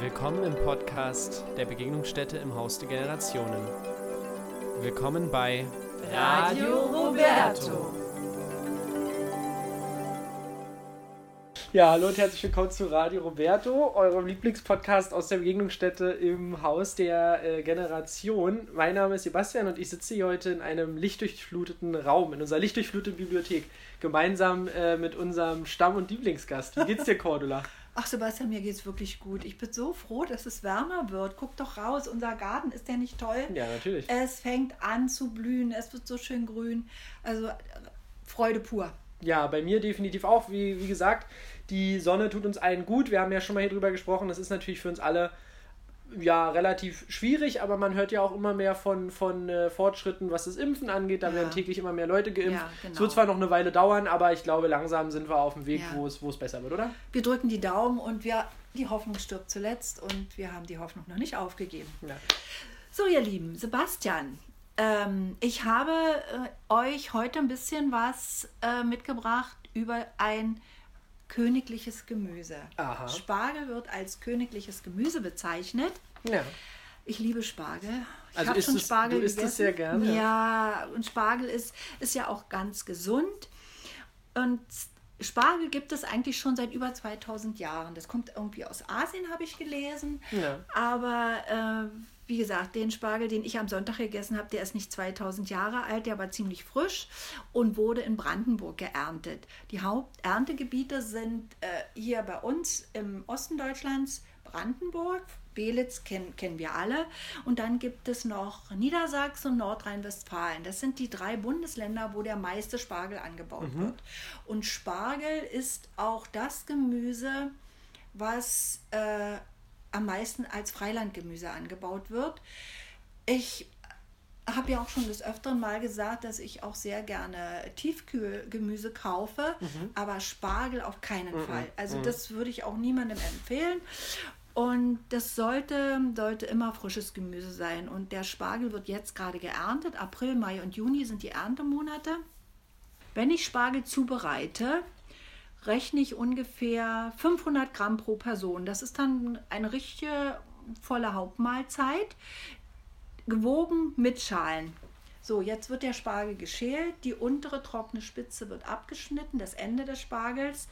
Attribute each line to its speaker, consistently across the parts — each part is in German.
Speaker 1: Willkommen im Podcast der Begegnungsstätte im Haus der Generationen. Willkommen bei
Speaker 2: Radio Roberto.
Speaker 1: Ja, hallo und herzlich willkommen zu Radio Roberto, eurem Lieblingspodcast aus der Begegnungsstätte im Haus der äh, Generation. Mein Name ist Sebastian und ich sitze hier heute in einem lichtdurchfluteten Raum, in unserer lichtdurchfluteten Bibliothek, gemeinsam äh, mit unserem Stamm- und Lieblingsgast. Wie geht's dir, Cordula?
Speaker 2: Ach Sebastian, mir geht's wirklich gut. Ich bin so froh, dass es wärmer wird. Guck doch raus, unser Garten ist der nicht toll?
Speaker 1: Ja, natürlich.
Speaker 2: Es fängt an zu blühen, es wird so schön grün. Also Freude pur.
Speaker 1: Ja, bei mir definitiv auch. Wie, wie gesagt, die Sonne tut uns allen gut. Wir haben ja schon mal hier drüber gesprochen. Das ist natürlich für uns alle ja relativ schwierig, aber man hört ja auch immer mehr von, von äh, Fortschritten, was das Impfen angeht. Da ja. werden täglich immer mehr Leute geimpft. Ja, genau. Es wird zwar noch eine Weile dauern, aber ich glaube, langsam sind wir auf dem Weg, ja. wo, es, wo es besser wird, oder?
Speaker 2: Wir drücken die Daumen und wir, die Hoffnung stirbt zuletzt und wir haben die Hoffnung noch nicht aufgegeben. So, ihr Lieben, Sebastian, ähm, ich habe äh, euch heute ein bisschen was äh, mitgebracht über ein königliches Gemüse. Aha. Spargel wird als königliches Gemüse bezeichnet. Ja. Ich liebe Spargel. Ich
Speaker 1: also habe schon Spargel du isst es sehr gerne.
Speaker 2: Ja, und Spargel ist, ist ja auch ganz gesund. Und Spargel gibt es eigentlich schon seit über 2000 Jahren. Das kommt irgendwie aus Asien, habe ich gelesen. Ja. Aber äh, wie gesagt, den Spargel, den ich am Sonntag gegessen habe, der ist nicht 2000 Jahre alt, der war ziemlich frisch und wurde in Brandenburg geerntet. Die Haupterntegebiete sind äh, hier bei uns im Osten Deutschlands Brandenburg, Belitz kennen, kennen wir alle. Und dann gibt es noch Niedersachsen und Nordrhein-Westfalen. Das sind die drei Bundesländer, wo der meiste Spargel angebaut mhm. wird. Und Spargel ist auch das Gemüse, was äh, am meisten als Freilandgemüse angebaut wird. Ich habe ja auch schon des Öfteren mal gesagt, dass ich auch sehr gerne Tiefkühlgemüse kaufe, mhm. aber Spargel auf keinen mhm. Fall. Also mhm. das würde ich auch niemandem empfehlen. Und das sollte, sollte immer frisches Gemüse sein. Und der Spargel wird jetzt gerade geerntet. April, Mai und Juni sind die Erntemonate. Wenn ich Spargel zubereite, rechne ich ungefähr 500 Gramm pro Person. Das ist dann eine richtige volle Hauptmahlzeit, gewogen mit Schalen. So, jetzt wird der Spargel geschält, die untere trockene Spitze wird abgeschnitten, das Ende des Spargels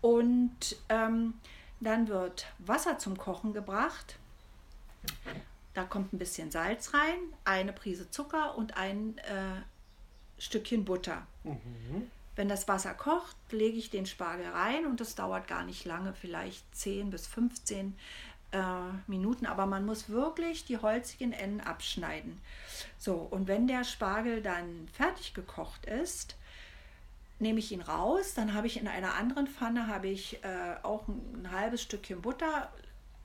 Speaker 2: und ähm, dann wird Wasser zum Kochen gebracht. Da kommt ein bisschen Salz rein, eine Prise Zucker und ein äh, Stückchen Butter. Mhm. Wenn das Wasser kocht, lege ich den Spargel rein und das dauert gar nicht lange, vielleicht 10 bis 15 äh, Minuten, aber man muss wirklich die holzigen Enden abschneiden. So, und wenn der Spargel dann fertig gekocht ist, nehme ich ihn raus, dann habe ich in einer anderen Pfanne habe ich äh, auch ein, ein halbes Stückchen Butter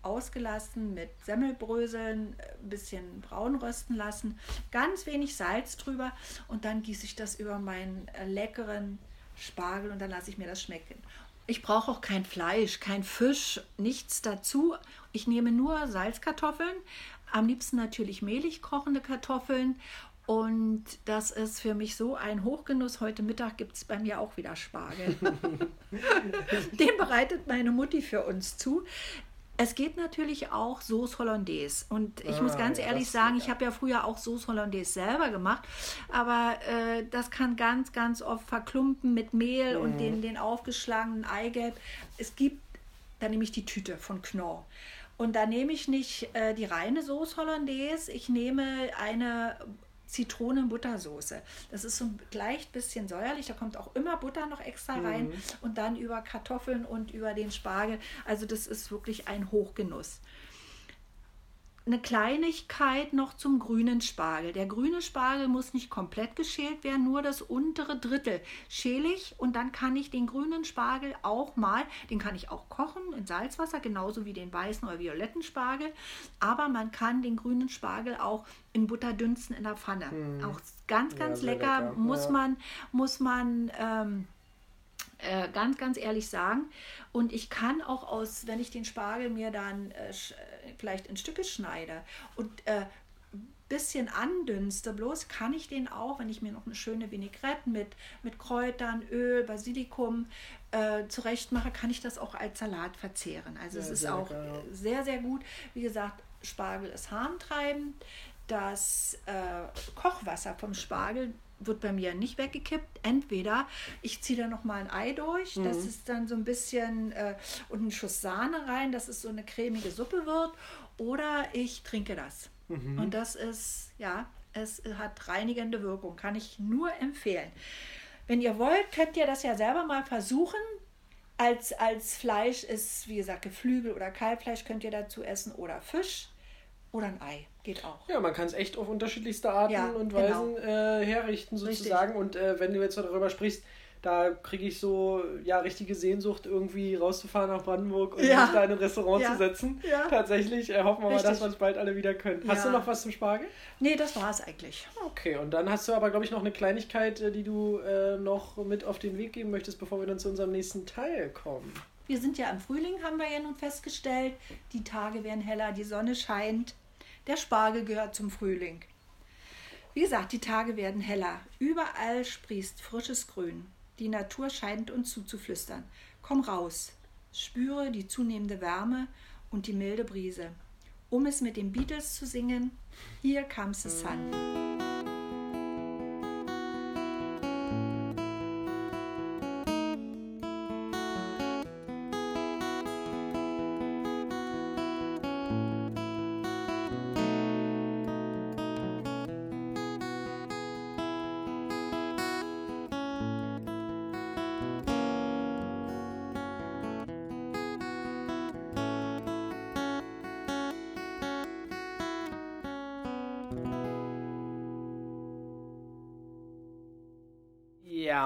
Speaker 2: ausgelassen mit Semmelbröseln, ein bisschen braun rösten lassen, ganz wenig Salz drüber und dann gieße ich das über meinen äh, leckeren Spargel und dann lasse ich mir das schmecken. Ich brauche auch kein Fleisch, kein Fisch, nichts dazu. Ich nehme nur Salzkartoffeln, am liebsten natürlich mehlig kochende Kartoffeln und das ist für mich so ein Hochgenuss. Heute Mittag gibt es bei mir auch wieder Spargel. Den bereitet meine Mutti für uns zu. Es geht natürlich auch Sauce Hollandaise. Und ich ah, muss ganz ehrlich sagen, ich habe ja früher auch Sauce Hollandaise selber gemacht. Aber äh, das kann ganz, ganz oft verklumpen mit Mehl mhm. und den, den aufgeschlagenen Eigelb. Es gibt, da nehme ich die Tüte von Knorr. Und da nehme ich nicht äh, die reine Sauce Hollandaise, ich nehme eine Zitronen-Buttersoße. Das ist so ein leicht bisschen säuerlich, da kommt auch immer Butter noch extra rein mhm. und dann über Kartoffeln und über den Spargel. Also das ist wirklich ein Hochgenuss eine Kleinigkeit noch zum grünen Spargel. Der grüne Spargel muss nicht komplett geschält werden, nur das untere Drittel schäle ich und dann kann ich den grünen Spargel auch mal, den kann ich auch kochen in Salzwasser, genauso wie den weißen oder violetten Spargel. Aber man kann den grünen Spargel auch in Butter dünsten in der Pfanne. Hm. Auch ganz, ganz ja, lecker, lecker, Muss ja. man, muss man ähm, äh, ganz, ganz ehrlich sagen. Und ich kann auch aus, wenn ich den Spargel mir dann äh, äh vielleicht in Stücke schneide und äh, bisschen andünste, bloß kann ich den auch, wenn ich mir noch eine schöne Vinaigrette mit, mit Kräutern, Öl, Basilikum äh, zurecht mache, kann ich das auch als Salat verzehren. Also ja, es ist auch ja. sehr, sehr gut. Wie gesagt, Spargel ist harntreibend. Das äh, Kochwasser vom Spargel wird bei mir nicht weggekippt. Entweder ich ziehe da noch mal ein Ei durch, mhm. das ist dann so ein bisschen äh, und einen Schuss Sahne rein, dass es so eine cremige Suppe wird, oder ich trinke das. Mhm. Und das ist, ja, es hat reinigende Wirkung, kann ich nur empfehlen. Wenn ihr wollt, könnt ihr das ja selber mal versuchen. Als, als Fleisch ist, wie gesagt, Geflügel oder Kalbfleisch könnt ihr dazu essen oder Fisch oder ein Ei. Geht auch.
Speaker 1: Ja, man kann es echt auf unterschiedlichste Arten ja, und Weisen genau. äh, herrichten, sozusagen. Richtig. Und äh, wenn du jetzt darüber sprichst, da kriege ich so ja richtige Sehnsucht, irgendwie rauszufahren nach Brandenburg und ja. mich da in ein Restaurant ja. zu setzen. Ja. Tatsächlich äh, hoffen wir Richtig. mal, dass wir es bald alle wieder können. Hast du noch was zum Spargel?
Speaker 2: Nee, das war es eigentlich.
Speaker 1: Okay, und dann hast du aber, glaube ich, noch eine Kleinigkeit, äh, die du äh, noch mit auf den Weg geben möchtest, bevor wir dann zu unserem nächsten Teil kommen.
Speaker 2: Wir sind ja im Frühling, haben wir ja nun festgestellt. Die Tage werden heller, die Sonne scheint. Der Spargel gehört zum Frühling. Wie gesagt, die Tage werden heller. Überall sprießt frisches Grün. Die Natur scheint uns zuzuflüstern. Komm raus, spüre die zunehmende Wärme und die milde Brise. Um es mit den Beatles zu singen, Here comes the sun.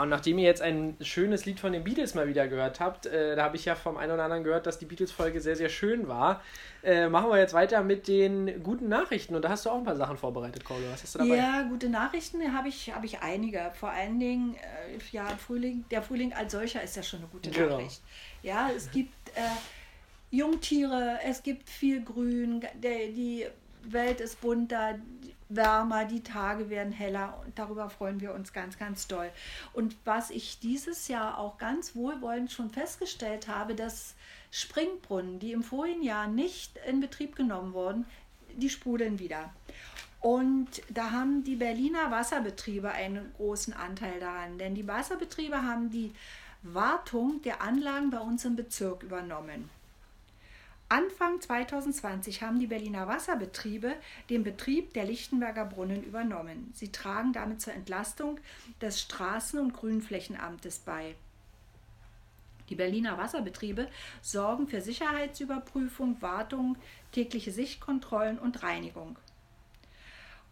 Speaker 1: Und nachdem ihr jetzt ein schönes Lied von den Beatles mal wieder gehört habt, äh, da habe ich ja vom einen oder anderen gehört, dass die Beatles-Folge sehr, sehr schön war. Äh, machen wir jetzt weiter mit den guten Nachrichten. Und da hast du auch ein paar Sachen vorbereitet, Colo. Was hast du
Speaker 2: dabei? Ja, gute Nachrichten habe ich, hab ich einige. Vor allen Dingen, äh, ja, Frühling, der Frühling als solcher ist ja schon eine gute genau. Nachricht. Ja, es gibt äh, Jungtiere, es gibt viel Grün, der, die Welt ist bunter, wärmer, die Tage werden heller und darüber freuen wir uns ganz, ganz doll. Und was ich dieses Jahr auch ganz wohlwollend schon festgestellt habe, dass Springbrunnen, die im vorigen Jahr nicht in Betrieb genommen wurden, die sprudeln wieder. Und da haben die Berliner Wasserbetriebe einen großen Anteil daran, denn die Wasserbetriebe haben die Wartung der Anlagen bei uns im Bezirk übernommen. Anfang 2020 haben die Berliner Wasserbetriebe den Betrieb der Lichtenberger Brunnen übernommen. Sie tragen damit zur Entlastung des Straßen- und Grünflächenamtes bei. Die Berliner Wasserbetriebe sorgen für Sicherheitsüberprüfung, Wartung, tägliche Sichtkontrollen und Reinigung.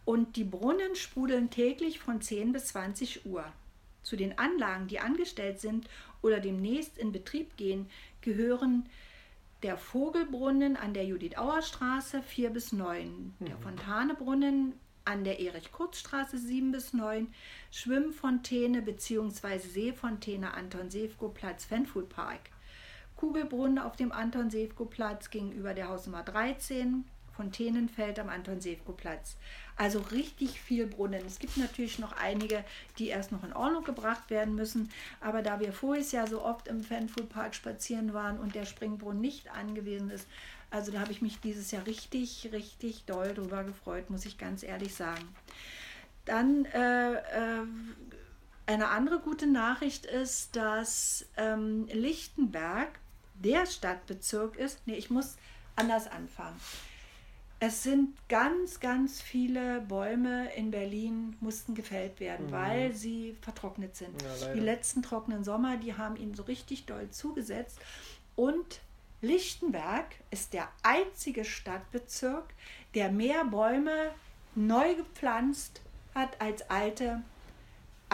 Speaker 2: Und die Brunnen sprudeln täglich von 10 bis 20 Uhr. Zu den Anlagen, die angestellt sind oder demnächst in Betrieb gehen, gehören der Vogelbrunnen an der Judith-Auer-Straße 4 bis 9, der mhm. Fontanebrunnen an der Erich-Kurz-Straße 7 bis 9, Schwimmfontäne bzw. Seefontäne Anton Sefko Platz Fenfood Park, Kugelbrunnen auf dem Anton Sefko Platz gegenüber der Hausnummer 13, Fontänenfeld am Anton Sefko Platz. Also richtig viel Brunnen. Es gibt natürlich noch einige, die erst noch in Ordnung gebracht werden müssen. Aber da wir voriges Jahr so oft im Fanfood Park spazieren waren und der Springbrunnen nicht angewiesen ist, also da habe ich mich dieses Jahr richtig, richtig doll drüber gefreut, muss ich ganz ehrlich sagen. Dann äh, äh, eine andere gute Nachricht ist, dass ähm, Lichtenberg der Stadtbezirk ist. Nee, ich muss anders anfangen. Es sind ganz, ganz viele Bäume in Berlin mussten gefällt werden, mhm. weil sie vertrocknet sind. Ja, die letzten trockenen Sommer, die haben ihnen so richtig doll zugesetzt. Und Lichtenberg ist der einzige Stadtbezirk, der mehr Bäume neu gepflanzt hat als alte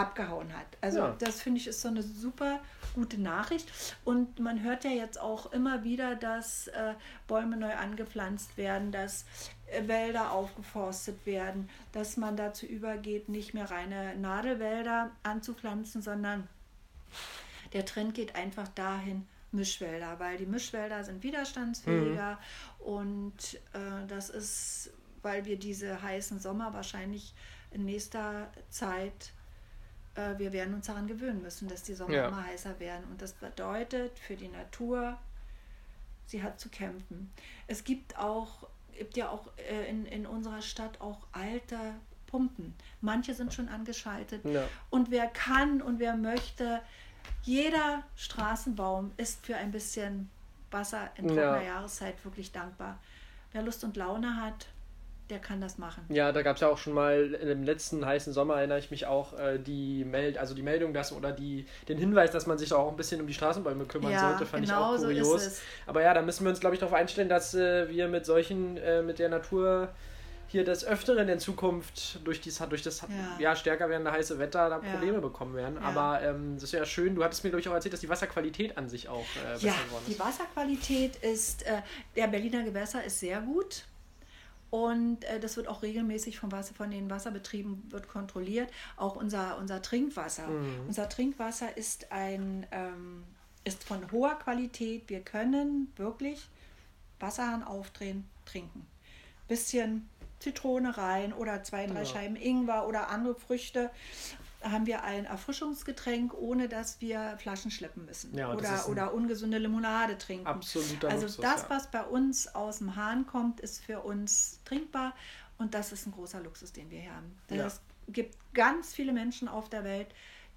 Speaker 2: abgehauen hat. Also ja. das finde ich ist so eine super gute Nachricht. Und man hört ja jetzt auch immer wieder, dass äh, Bäume neu angepflanzt werden, dass äh, Wälder aufgeforstet werden, dass man dazu übergeht, nicht mehr reine Nadelwälder anzupflanzen, sondern der Trend geht einfach dahin, Mischwälder, weil die Mischwälder sind widerstandsfähiger mhm. und äh, das ist weil wir diese heißen Sommer wahrscheinlich in nächster Zeit, äh, wir werden uns daran gewöhnen müssen, dass die Sommer ja. immer heißer werden. Und das bedeutet für die Natur, sie hat zu kämpfen. Es gibt auch, gibt ja auch äh, in, in unserer Stadt auch alte Pumpen. Manche sind schon angeschaltet. Ja. Und wer kann und wer möchte, jeder Straßenbaum ist für ein bisschen Wasser in trockener ja. Jahreszeit wirklich dankbar. Wer Lust und Laune hat, der kann das machen.
Speaker 1: Ja, da gab es ja auch schon mal im letzten heißen Sommer, erinnere ich mich auch, äh, die Meld also die Meldung, dass oder die, den Hinweis, dass man sich auch ein bisschen um die Straßenbäume kümmern ja, sollte, fand genau ich auch kurios. So Aber ja, da müssen wir uns, glaube ich, darauf einstellen, dass äh, wir mit solchen, äh, mit der Natur hier des Öfteren in Zukunft durch, dies, durch das ja. ja stärker werdende heiße Wetter da Probleme ja. bekommen werden. Ja. Aber ähm, das ist ja schön. Du hattest mir, glaube ich, auch erzählt, dass die Wasserqualität an sich auch äh, besser
Speaker 2: ja, geworden ist. Die Wasserqualität ist, äh, der Berliner Gewässer ist sehr gut. Und äh, das wird auch regelmäßig vom Wasser, von den Wasserbetrieben wird kontrolliert. Auch unser, unser Trinkwasser. Mhm. Unser Trinkwasser ist ein ähm, ist von hoher Qualität. Wir können wirklich Wasserhahn aufdrehen, trinken. Bisschen Zitrone rein oder zwei, drei ja. Scheiben Ingwer oder andere Früchte haben wir ein Erfrischungsgetränk, ohne dass wir Flaschen schleppen müssen. Ja, oder, oder ungesunde Limonade trinken. Absoluter Also Luxus, das, ja. was bei uns aus dem Hahn kommt, ist für uns trinkbar und das ist ein großer Luxus, den wir hier haben. Es gibt ganz viele Menschen auf der Welt,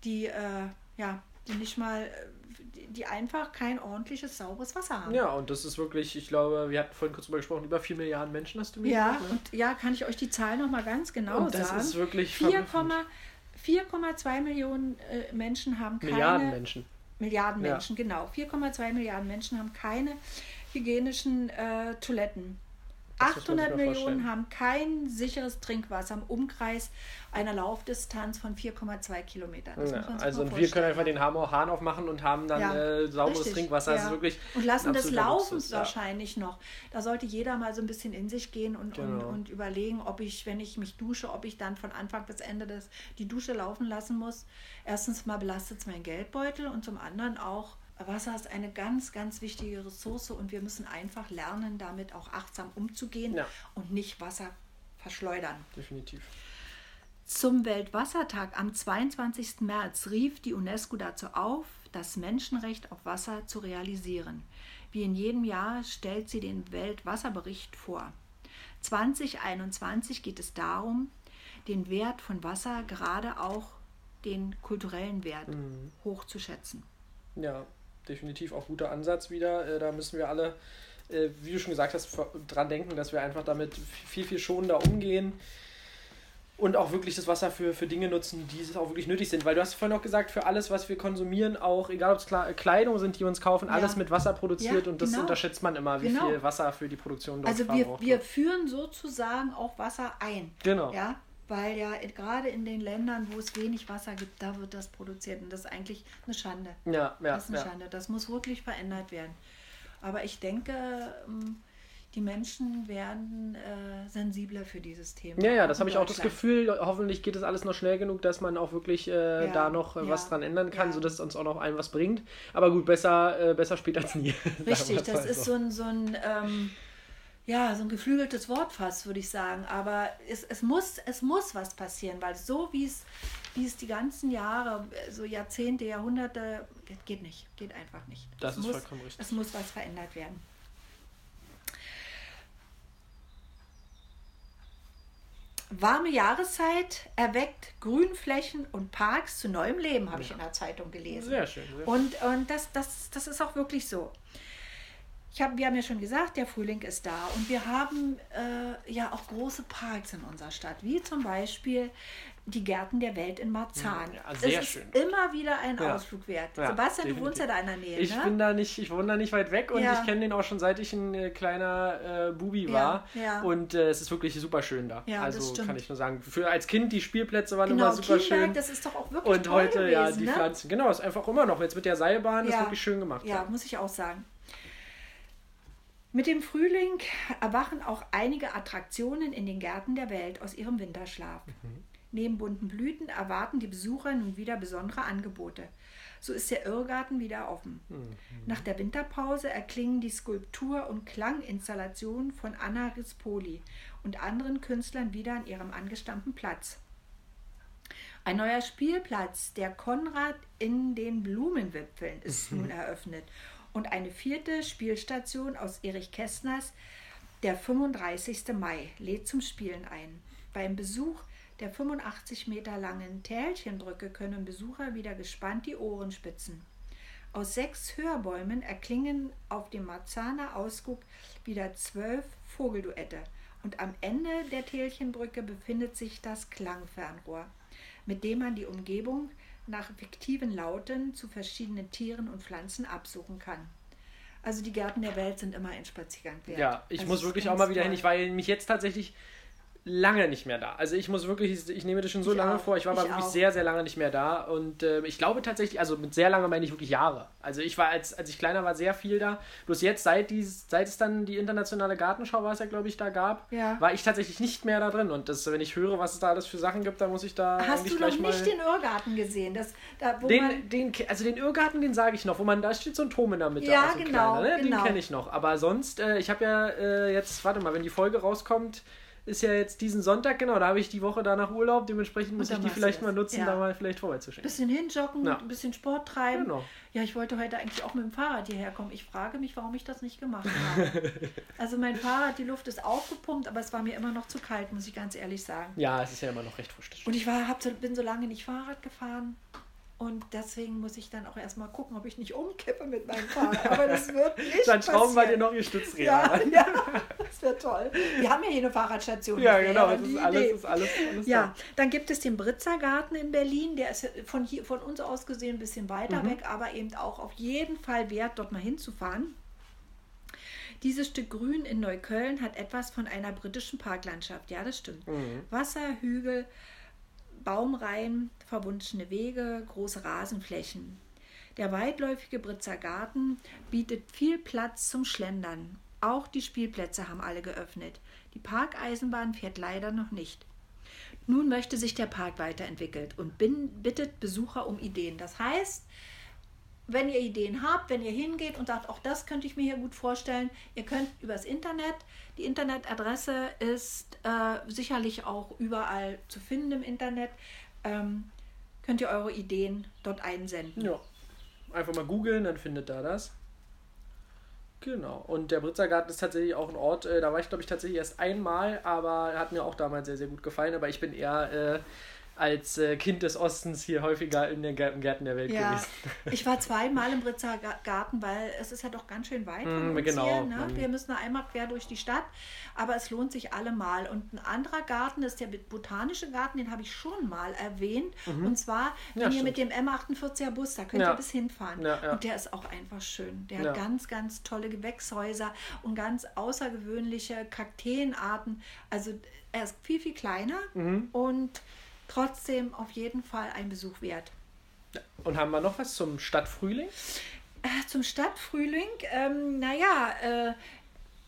Speaker 2: die äh, ja, die nicht mal, die einfach kein ordentliches, sauberes Wasser haben.
Speaker 1: Ja, und das ist wirklich, ich glaube, wir hatten vorhin kurz drüber gesprochen, über 4 Milliarden Menschen hast du
Speaker 2: mir Ja, gesagt, ne? und ja, kann ich euch die Zahl nochmal ganz genau und das sagen. Das ist wirklich 4,2 Millionen äh, Menschen haben keine...
Speaker 1: Milliarden Menschen.
Speaker 2: Milliarden Menschen, ja. genau. 4,2 Milliarden Menschen haben keine hygienischen äh, Toiletten. 800 Millionen haben kein sicheres Trinkwasser im Umkreis einer Laufdistanz von 4,2 Kilometern.
Speaker 1: Ja, also wir können einfach den Hahn aufmachen und haben dann ja, äh, sauberes richtig, Trinkwasser. Ja. wirklich
Speaker 2: und lassen das laufen Luxus, wahrscheinlich noch. Da sollte jeder mal so ein bisschen in sich gehen und, genau. und, und, überlegen, ob ich, wenn ich mich dusche, ob ich dann von Anfang bis Ende des, die Dusche laufen lassen muss. Erstens mal belastet es meinen Geldbeutel und zum anderen auch Wasser ist eine ganz, ganz wichtige Ressource und wir müssen einfach lernen, damit auch achtsam umzugehen ja. und nicht Wasser verschleudern.
Speaker 1: Definitiv.
Speaker 2: Zum Weltwassertag am 22. März rief die UNESCO dazu auf, das Menschenrecht auf Wasser zu realisieren. Wie in jedem Jahr stellt sie den Weltwasserbericht vor. 2021 geht es darum, den Wert von Wasser, gerade auch den kulturellen Wert, mhm. hochzuschätzen.
Speaker 1: Ja, definitiv auch guter Ansatz wieder. Äh, da müssen wir alle, äh, wie du schon gesagt hast, dran denken, dass wir einfach damit viel, viel schonender umgehen und auch wirklich das Wasser für, für Dinge nutzen, die es auch wirklich nötig sind. Weil du hast vorhin auch gesagt, für alles, was wir konsumieren, auch egal ob es Kleidung sind, die wir uns kaufen, ja. alles mit Wasser produziert ja, und das genau. unterschätzt man immer, wie genau. viel Wasser für die Produktion
Speaker 2: dort Also wir, wir führen sozusagen auch Wasser ein.
Speaker 1: Genau.
Speaker 2: Ja, weil ja gerade in den Ländern, wo es wenig Wasser gibt, da wird das produziert. Und das ist eigentlich eine Schande.
Speaker 1: Ja, ja.
Speaker 2: Das ist eine
Speaker 1: ja.
Speaker 2: Schande. Das muss wirklich verändert werden. Aber ich denke, ähm, die Menschen werden äh, sensibler für dieses Thema.
Speaker 1: Ja, ja, das habe ich auch das Gefühl. Hoffentlich geht es alles noch schnell genug, dass man auch wirklich äh, ja, da noch äh, was dran ändern kann, ja. sodass es uns auch noch allen was bringt. Aber gut, besser, äh, besser spät als nie.
Speaker 2: Richtig, das ist so ein, so ein ähm, ja, so ein geflügeltes Wort fast, würde ich sagen. Aber es, es, muss, es muss was passieren, weil so wie es, wie es die ganzen Jahre, so Jahrzehnte, Jahrhunderte, geht nicht, geht einfach nicht.
Speaker 1: Das
Speaker 2: es
Speaker 1: ist
Speaker 2: muss,
Speaker 1: vollkommen richtig.
Speaker 2: Es muss was verändert werden. Warme Jahreszeit erweckt Grünflächen und Parks zu neuem Leben, habe ja. ich in der Zeitung gelesen.
Speaker 1: Sehr schön. Sehr
Speaker 2: und und das, das, das ist auch wirklich so ich hab, wir haben ja schon gesagt, der Frühling ist da und wir haben äh, ja auch große Parks in unserer Stadt, wie zum Beispiel die Gärten der Welt in Marzahn.
Speaker 1: Ja, sehr es
Speaker 2: ist immer wieder ein ja. Ausflug wert. Ja, Sebastian, definitiv. du wohnst ja da in der Nähe.
Speaker 1: Ich
Speaker 2: ne?
Speaker 1: bin da nicht, ich wohne da nicht weit weg und ja. ich kenne den auch schon seit ich ein äh, kleiner äh, Bubi war. Und äh, es ist wirklich super schön da. also kann ich nur sagen. Für als Kind die Spielplätze waren genau, immer super Kienberg, schön.
Speaker 2: Das ist doch auch wirklich
Speaker 1: Und heute
Speaker 2: gewesen,
Speaker 1: ja die ne? Pflanzen. Genau, ist einfach immer noch. Jetzt mit der Seilbahn ist wirklich schön gemacht.
Speaker 2: Ja, muss ich auch sagen. Mit dem Frühling erwachen auch einige Attraktionen in den Gärten der Welt aus ihrem Winterschlaf. Mhm. Neben bunten Blüten erwarten die Besucher nun wieder besondere Angebote. So ist der Irrgarten wieder offen. Mhm. Nach der Winterpause erklingen die Skulptur- und Klanginstallationen von Anna Rispoli und anderen Künstlern wieder an ihrem angestammten Platz. Ein neuer Spielplatz, der Konrad in den Blumenwipfeln, ist mhm. nun eröffnet. Und eine vierte Spielstation aus Erich Kästners, der 35. Mai, lädt zum Spielen ein. Beim Besuch der 85 Meter langen Tälchenbrücke können Besucher wieder gespannt die Ohren spitzen. Aus sechs Hörbäumen erklingen auf dem Marzaner Ausguck wieder zwölf Vogelduette und am Ende der Tälchenbrücke befindet sich das Klangfernrohr, mit dem man die Umgebung nach fiktiven Lauten zu verschiedenen Tieren und Pflanzen absuchen kann. Also die Gärten der Welt sind immer ein Spaziergang
Speaker 1: wert. Ja, ich also muss wirklich auch mal wieder toll. hin. Ich war mich jetzt tatsächlich lange nicht mehr da. Also ich muss wirklich, ich nehme das schon so ich lange auch. vor, ich war aber wirklich auch. sehr, sehr lange nicht mehr da. Und äh, ich glaube tatsächlich, also mit sehr lange meine ich wirklich Jahre. Also ich war, als, als ich kleiner war, sehr viel da. Bloß jetzt, seit, die, seit es dann die internationale Gartenschau war es ja, glaube ich, da gab, ja. war ich tatsächlich nicht mehr da drin. Und das, wenn ich höre, was es da alles für Sachen gibt, dann muss ich da.
Speaker 2: Hast du noch nicht den Irrgarten gesehen? Das,
Speaker 1: da, den, den, also den Irrgarten, den sage ich noch, wo man, da steht so ein Turm in der Mitte.
Speaker 2: Ja, genau, kleiner,
Speaker 1: ne? genau. Den kenne ich noch. Aber sonst, äh, ich habe ja äh, jetzt, warte mal, wenn die Folge rauskommt, ist ja jetzt diesen Sonntag, genau, da habe ich die Woche danach Urlaub, dementsprechend muss ich die vielleicht mal nutzen, ja. da mal vielleicht vorbeizuschicken.
Speaker 2: Bisschen hinjoggen, ja. ein bisschen Sport treiben. Genau. Ja, ich wollte heute eigentlich auch mit dem Fahrrad hierher kommen. Ich frage mich, warum ich das nicht gemacht habe. also mein Fahrrad, die Luft ist aufgepumpt, aber es war mir immer noch zu kalt, muss ich ganz ehrlich sagen.
Speaker 1: Ja, es ist ja immer noch recht frisch.
Speaker 2: Und ich war, hab, bin so lange nicht Fahrrad gefahren. Und deswegen muss ich dann auch erstmal gucken, ob ich nicht umkippe mit meinem Fahrrad. Aber das wird nicht
Speaker 1: Dann schrauben wir dir noch ihr Stützräder
Speaker 2: ja, ja, das wäre toll. Wir haben ja hier eine Fahrradstation.
Speaker 1: Ja, genau, das ist alles, ist alles, alles
Speaker 2: Ja, da. dann gibt es den Britzergarten in Berlin. Der ist von, hier, von uns aus gesehen ein bisschen weiter mhm. weg, aber eben auch auf jeden Fall wert, dort mal hinzufahren. Dieses Stück Grün in Neukölln hat etwas von einer britischen Parklandschaft. Ja, das stimmt. Mhm. Wasser, Hügel, Baumreihen, verwunschene Wege, große Rasenflächen. Der weitläufige Britzer Garten bietet viel Platz zum Schlendern. Auch die Spielplätze haben alle geöffnet. Die Parkeisenbahn fährt leider noch nicht. Nun möchte sich der Park weiterentwickeln und bittet Besucher um Ideen. Das heißt, wenn ihr Ideen habt, wenn ihr hingeht und sagt, auch das könnte ich mir hier gut vorstellen, ihr könnt übers Internet, die Internetadresse ist äh, sicherlich auch überall zu finden im Internet, ähm, könnt ihr eure Ideen dort einsenden.
Speaker 1: Ja, einfach mal googeln, dann findet da das. Genau. Und der Britzergarten ist tatsächlich auch ein Ort, äh, da war ich glaube ich tatsächlich erst einmal, aber hat mir auch damals sehr, sehr gut gefallen. Aber ich bin eher äh, als äh, Kind des Ostens hier häufiger in den Gärten der Welt ja. gewesen.
Speaker 2: Ich war zweimal im Britzer Garten, weil es ist ja doch ganz schön weit von mm, uns genau. hier. Ne? Wir müssen einmal quer durch die Stadt, aber es lohnt sich allemal. Und ein anderer Garten ist der botanische Garten, den habe ich schon mal erwähnt. Mhm. Und zwar, wenn ja, ihr mit dem M48er Bus, da könnt ja. ihr bis hinfahren. Und der ist auch einfach schön. Der hat ganz, ganz tolle Gewächshäuser und ganz außergewöhnliche Kakteenarten. Also er ist viel, viel kleiner mhm. und trotzdem auf jeden Fall ein Besuch wert.
Speaker 1: Und haben wir noch was zum Stadtfrühling?
Speaker 2: Äh, zum Stadtfrühling, ähm, naja, äh,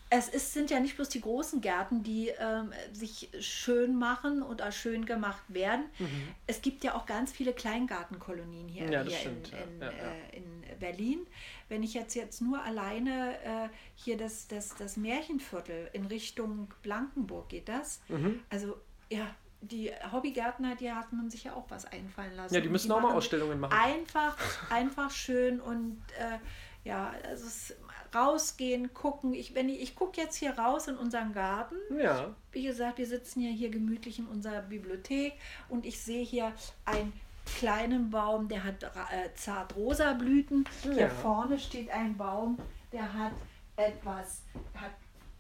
Speaker 2: es ist, sind ja nicht bloß die großen Gärten, die ähm, sich schön machen oder schön gemacht werden. Mhm. Es gibt ja auch ganz viele Kleingartenkolonien hier, ja, hier in, in, ja, ja, äh, in, Berlin. Wenn ich jetzt, jetzt nur alleine äh, hier das, das, das Märchenviertel in Richtung Blankenburg geht das. Mhm. Also ja, die Hobbygärtner, die hat man sich ja auch was einfallen lassen.
Speaker 1: Ja, die müssen die auch mal Ausstellungen machen.
Speaker 2: Einfach, einfach schön und äh, ja, also rausgehen, gucken. Ich, wenn ich, ich gucke jetzt hier raus in unseren Garten.
Speaker 1: Ja.
Speaker 2: Wie gesagt, wir sitzen ja hier gemütlich in unserer Bibliothek und ich sehe hier einen kleinen Baum, der hat äh, zart rosa Blüten. Ja. Hier vorne steht ein Baum, der hat etwas, hat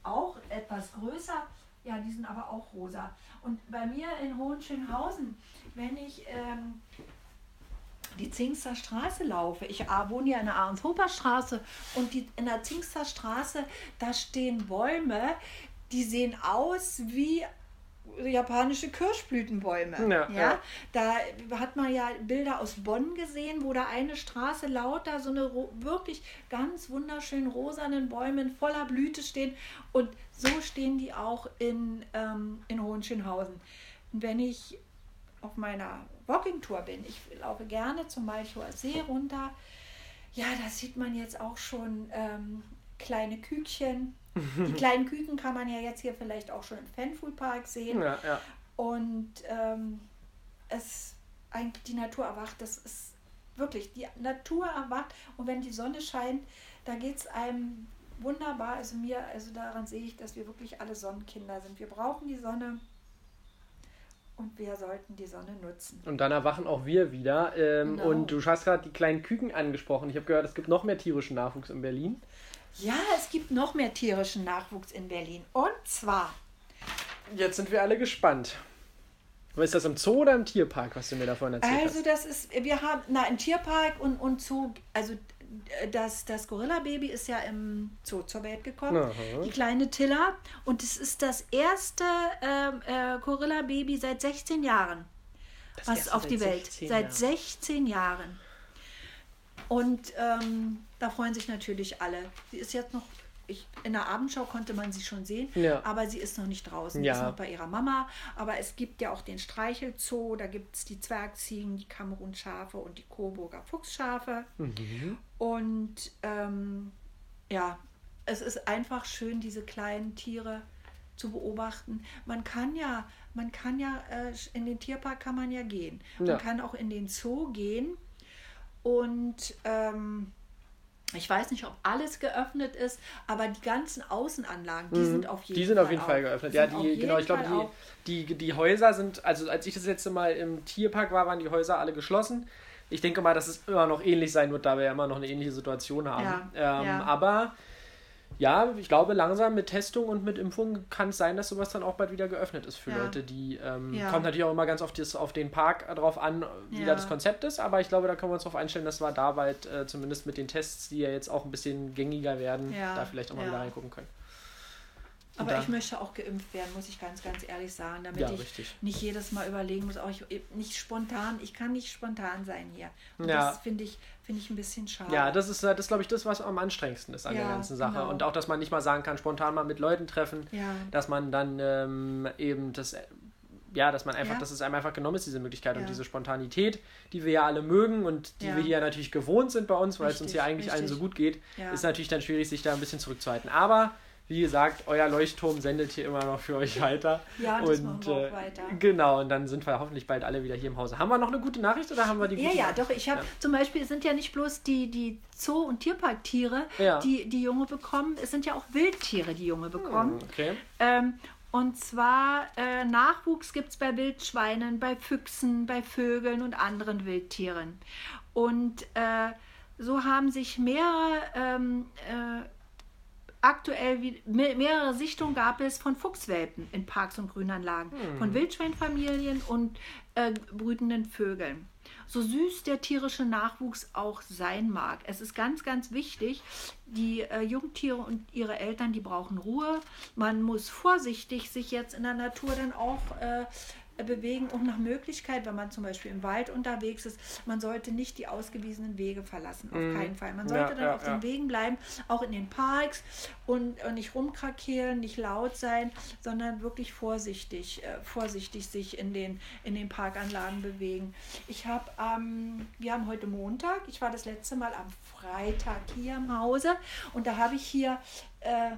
Speaker 2: auch etwas größer. Ja, die sind aber auch rosa. Und bei mir in Hohenschönhausen, wenn ich ähm, die Zingster Straße laufe, ich wohne ja in der Ahrenshofer Straße und die, in der Zingster Straße, da stehen Bäume, die sehen aus wie japanische Kirschblütenbäume. Ja, ja. ja, Da hat man ja Bilder aus Bonn gesehen, wo da eine Straße lauter so eine wirklich ganz wunderschönen rosanen Bäume voller Blüte stehen. Und so stehen die auch in, ähm, in Hohenschönhausen. wenn ich auf meiner Walking-Tour bin, ich laufe gerne zum Malchower See runter. Ja, da sieht man jetzt auch schon ähm, kleine Kükchen. Die kleinen Küken kann man ja jetzt hier vielleicht auch schon im Fanfood Park sehen.
Speaker 1: Ja, ja.
Speaker 2: Und ähm, es eigentlich die Natur erwacht. Das ist wirklich, die Natur erwacht. Und wenn die Sonne scheint, da geht es einem wunderbar. Also mir, also daran sehe ich, dass wir wirklich alle Sonnenkinder sind. Wir brauchen die Sonne. Und wir sollten die Sonne nutzen.
Speaker 1: Und dann erwachen auch wir wieder. Ähm, genau. Und du hast gerade die kleinen Küken angesprochen. Ich habe gehört, es gibt noch mehr tierischen Nachwuchs in Berlin.
Speaker 2: Ja, es gibt noch mehr tierischen Nachwuchs in Berlin. Und zwar.
Speaker 1: Jetzt sind wir alle gespannt. ist das im Zoo oder im Tierpark, was du mir davon erzählt
Speaker 2: also, hast? Also, das ist, wir haben, na, im Tierpark und, und Zoo, also das, das Gorilla-Baby ist ja im Zoo zur Welt gekommen, Aha. die kleine Tilla. Und es ist das erste ähm, äh, Gorilla-Baby seit 16 Jahren, das was auf die Welt. Seit 16 Jahren. Und ähm, da freuen sich natürlich alle. Sie ist jetzt noch, ich, in der Abendschau konnte man sie schon sehen, ja. aber sie ist noch nicht draußen. Ja. Sie ist noch bei ihrer Mama. Aber es gibt ja auch den Streichelzoo, da gibt es die Zwergziegen, die Kamerunschafe und die Coburger Fuchsschafe. Mhm. Und ähm, ja, es ist einfach schön, diese kleinen Tiere zu beobachten. Man kann ja, man kann ja, äh, in den Tierpark kann man ja gehen. Man ja. kann auch in den Zoo gehen und ähm, ich weiß nicht, ob alles geöffnet ist, aber die ganzen Außenanlagen, die mhm. sind auf jeden
Speaker 1: Fall. Die sind Fall auf jeden Fall geöffnet. Ja, die, genau, ich glaube, die, die, die Häuser sind, also als ich das letzte Mal im Tierpark war, waren die Häuser alle geschlossen. Ich denke mal, dass es immer noch ähnlich sein wird, da wir ja immer noch eine ähnliche Situation haben. Ja, ähm, ja. Aber ja, ich glaube, langsam mit Testung und mit Impfung kann es sein, dass sowas dann auch bald wieder geöffnet ist für ja. Leute, die. Ähm, ja. Kommt natürlich auch immer ganz auf, das, auf den Park drauf an, wie ja. da das Konzept ist, aber ich glaube, da können wir uns darauf einstellen, dass wir da bald äh, zumindest mit den Tests, die ja jetzt auch ein bisschen gängiger werden, da vielleicht auch mal wieder reingucken können.
Speaker 2: Aber dann, ich möchte auch geimpft werden, muss ich ganz, ganz ehrlich sagen, damit ich richtig. nicht jedes Mal überlegen muss, auch ich, nicht spontan, ich kann nicht spontan sein hier. Und ja. das finde ich, finde ich ein bisschen schade.
Speaker 1: Ja, das ist, das glaube ich, das, was am anstrengendsten ist an ja, der ganzen Sache. Genau. Und auch, dass man nicht mal sagen kann, spontan mal mit Leuten treffen, ja. dass man dann ähm, eben das ja, dass man einfach, ja. dass es einem einfach genommen ist, diese Möglichkeit und diese Spontanität, die wir ja alle mögen und die wir hier natürlich gewohnt sind bei uns, weil richtig, es uns hier eigentlich richtig. allen so gut geht, ist natürlich dann schwierig, sich da ein bisschen zurückzuhalten. Aber wie gesagt, euer Leuchtturm sendet hier immer noch für euch weiter.
Speaker 2: Ja, das und, machen wir auch äh, weiter.
Speaker 1: Genau, und dann sind wir hoffentlich bald alle wieder hier im Hause. Haben wir noch eine gute Nachricht oder haben wir die
Speaker 2: Ja, ja, doch. Ich habe ja. zum Beispiel, es sind ja nicht bloß die, die Zoo- und Tierparktiere, ja. die, die Junge bekommen, es sind ja auch Wildtiere, die Junge bekommen. Hm, okay. Ähm, und zwar äh, Nachwuchs gibt es bei Wildschweinen, bei Füchsen, bei Vögeln und anderen Wildtieren. Und äh, so haben sich mehrere ähm, äh, aktuell wie, mehrere Sichtungen gab es von Fuchswelpen in Parks und Grünanlagen, hm. von Wildschweinfamilien und äh, brütenden Vögeln. So süß der tierische Nachwuchs auch sein mag. Es ist ganz, ganz wichtig, die äh, Jungtiere und ihre Eltern, die brauchen Ruhe. Man muss vorsichtig sich jetzt in der Natur dann auch äh, bewegen und nach Möglichkeit, wenn man zum Beispiel im Wald unterwegs ist, man sollte nicht die ausgewiesenen Wege verlassen, auf mm. keinen Fall. Man sollte ja, dann ja, auf den Wegen bleiben, auch in den Parks und, und nicht rumkrakeelen, nicht laut sein, sondern wirklich vorsichtig, äh, vorsichtig sich in den, in den Parkanlagen bewegen. Ich habe, ähm, wir haben heute Montag, ich war das letzte Mal am Freitag hier im Hause und da habe ich hier äh,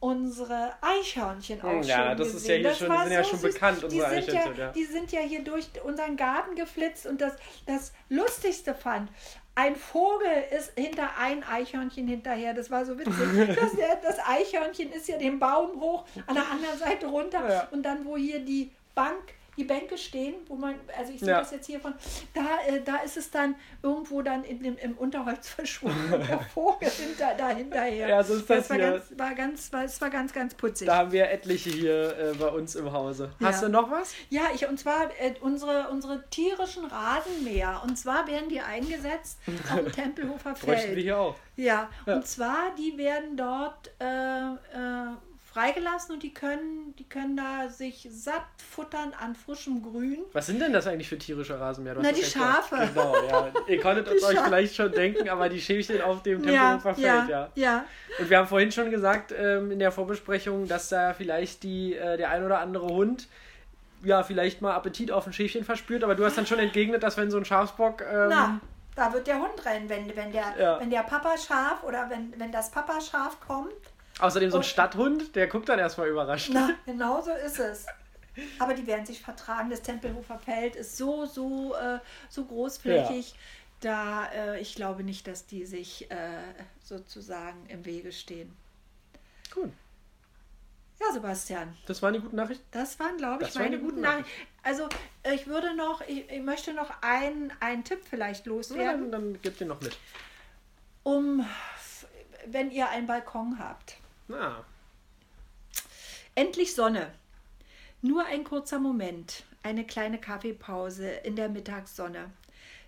Speaker 2: unsere Eichhörnchen auch ja,
Speaker 1: schon das
Speaker 2: gesehen.
Speaker 1: Ist ja hier
Speaker 2: das
Speaker 1: schon, die sind ja schon süß. bekannt,
Speaker 2: die unsere sind Eichhörnchen. Ja, ja. Die sind ja hier durch unseren Garten geflitzt und das, das Lustigste fand, ein Vogel ist hinter ein Eichhörnchen hinterher. Das war so witzig. Das, das Eichhörnchen ist ja den Baum hoch, an der anderen Seite runter ja. und dann, wo hier die Bank die Bänke stehen, wo man, also ich sehe ja. das jetzt hier von, da, äh, da ist es dann irgendwo dann in dem, im Unterholz verschwunden und der Vogel hinter, da hinterher.
Speaker 1: Ja, so ist das,
Speaker 2: das war, ganz, war ganz, war, es war ganz, ganz putzig.
Speaker 1: Da haben wir etliche hier äh, bei uns im Hause. Hast ja. du noch was?
Speaker 2: Ja, ich, und zwar äh, unsere, unsere tierischen Rasenmäher. Und zwar werden die eingesetzt am Tempelhofer Feld. Bräuchten
Speaker 1: wir hier auch.
Speaker 2: Ja, ja, und zwar, die werden dort äh, äh freigelassen und die können, die können da sich satt futtern an frischem Grün.
Speaker 1: Was sind denn das eigentlich für tierische Rasenmäher?
Speaker 2: Na, die Schafe.
Speaker 1: Genau, ja. Ihr konntet es euch vielleicht schon denken, aber die Schäfchen auf dem Tempelhofer ja, Feld, ja,
Speaker 2: ja.
Speaker 1: Und wir haben vorhin schon gesagt ähm, in der Vorbesprechung, dass da vielleicht die, äh, der ein oder andere Hund ja, vielleicht mal Appetit auf ein Schäfchen verspürt, aber du hast dann schon entgegnet, dass wenn so ein Schafsbock. Ähm,
Speaker 2: Na, da wird der Hund rennen, wenn, wenn, der, ja. wenn der Papa Schaf oder wenn, wenn das Papa Schaf kommt.
Speaker 1: Außerdem so ein Stadthund, der guckt dann erstmal überrascht.
Speaker 2: Na, genau so ist es. Aber die werden sich vertragen. Das Tempelhofer Feld ist so, so, äh, so großflächig. Ja. Da, äh, ich glaube nicht, dass die sich äh, sozusagen im Wege stehen. Gut. Ja, Sebastian.
Speaker 1: Das waren die guten Nachrichten?
Speaker 2: Das waren, glaube ich, das meine guten Nachrichten. Also, ich würde noch, ich, ich möchte noch einen, einen Tipp vielleicht loswerden.
Speaker 1: Ja, dann, dann gebt ihr noch mit.
Speaker 2: Um, wenn ihr einen Balkon habt. Na. Endlich Sonne. Nur ein kurzer Moment, eine kleine Kaffeepause in der Mittagssonne.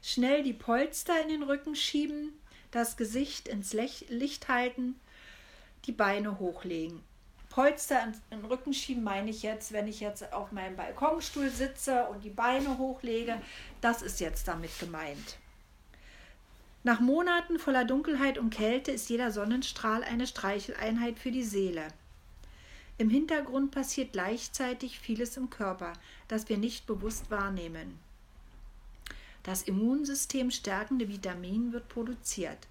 Speaker 2: Schnell die Polster in den Rücken schieben, das Gesicht ins Licht halten, die Beine hochlegen. Polster in den Rücken schieben meine ich jetzt, wenn ich jetzt auf meinem Balkonstuhl sitze und die Beine hochlege. Das ist jetzt damit gemeint. Nach Monaten voller Dunkelheit und Kälte ist jeder Sonnenstrahl eine Streicheleinheit für die Seele. Im Hintergrund passiert gleichzeitig vieles im Körper, das wir nicht bewusst wahrnehmen. Das Immunsystem stärkende Vitamin wird produziert.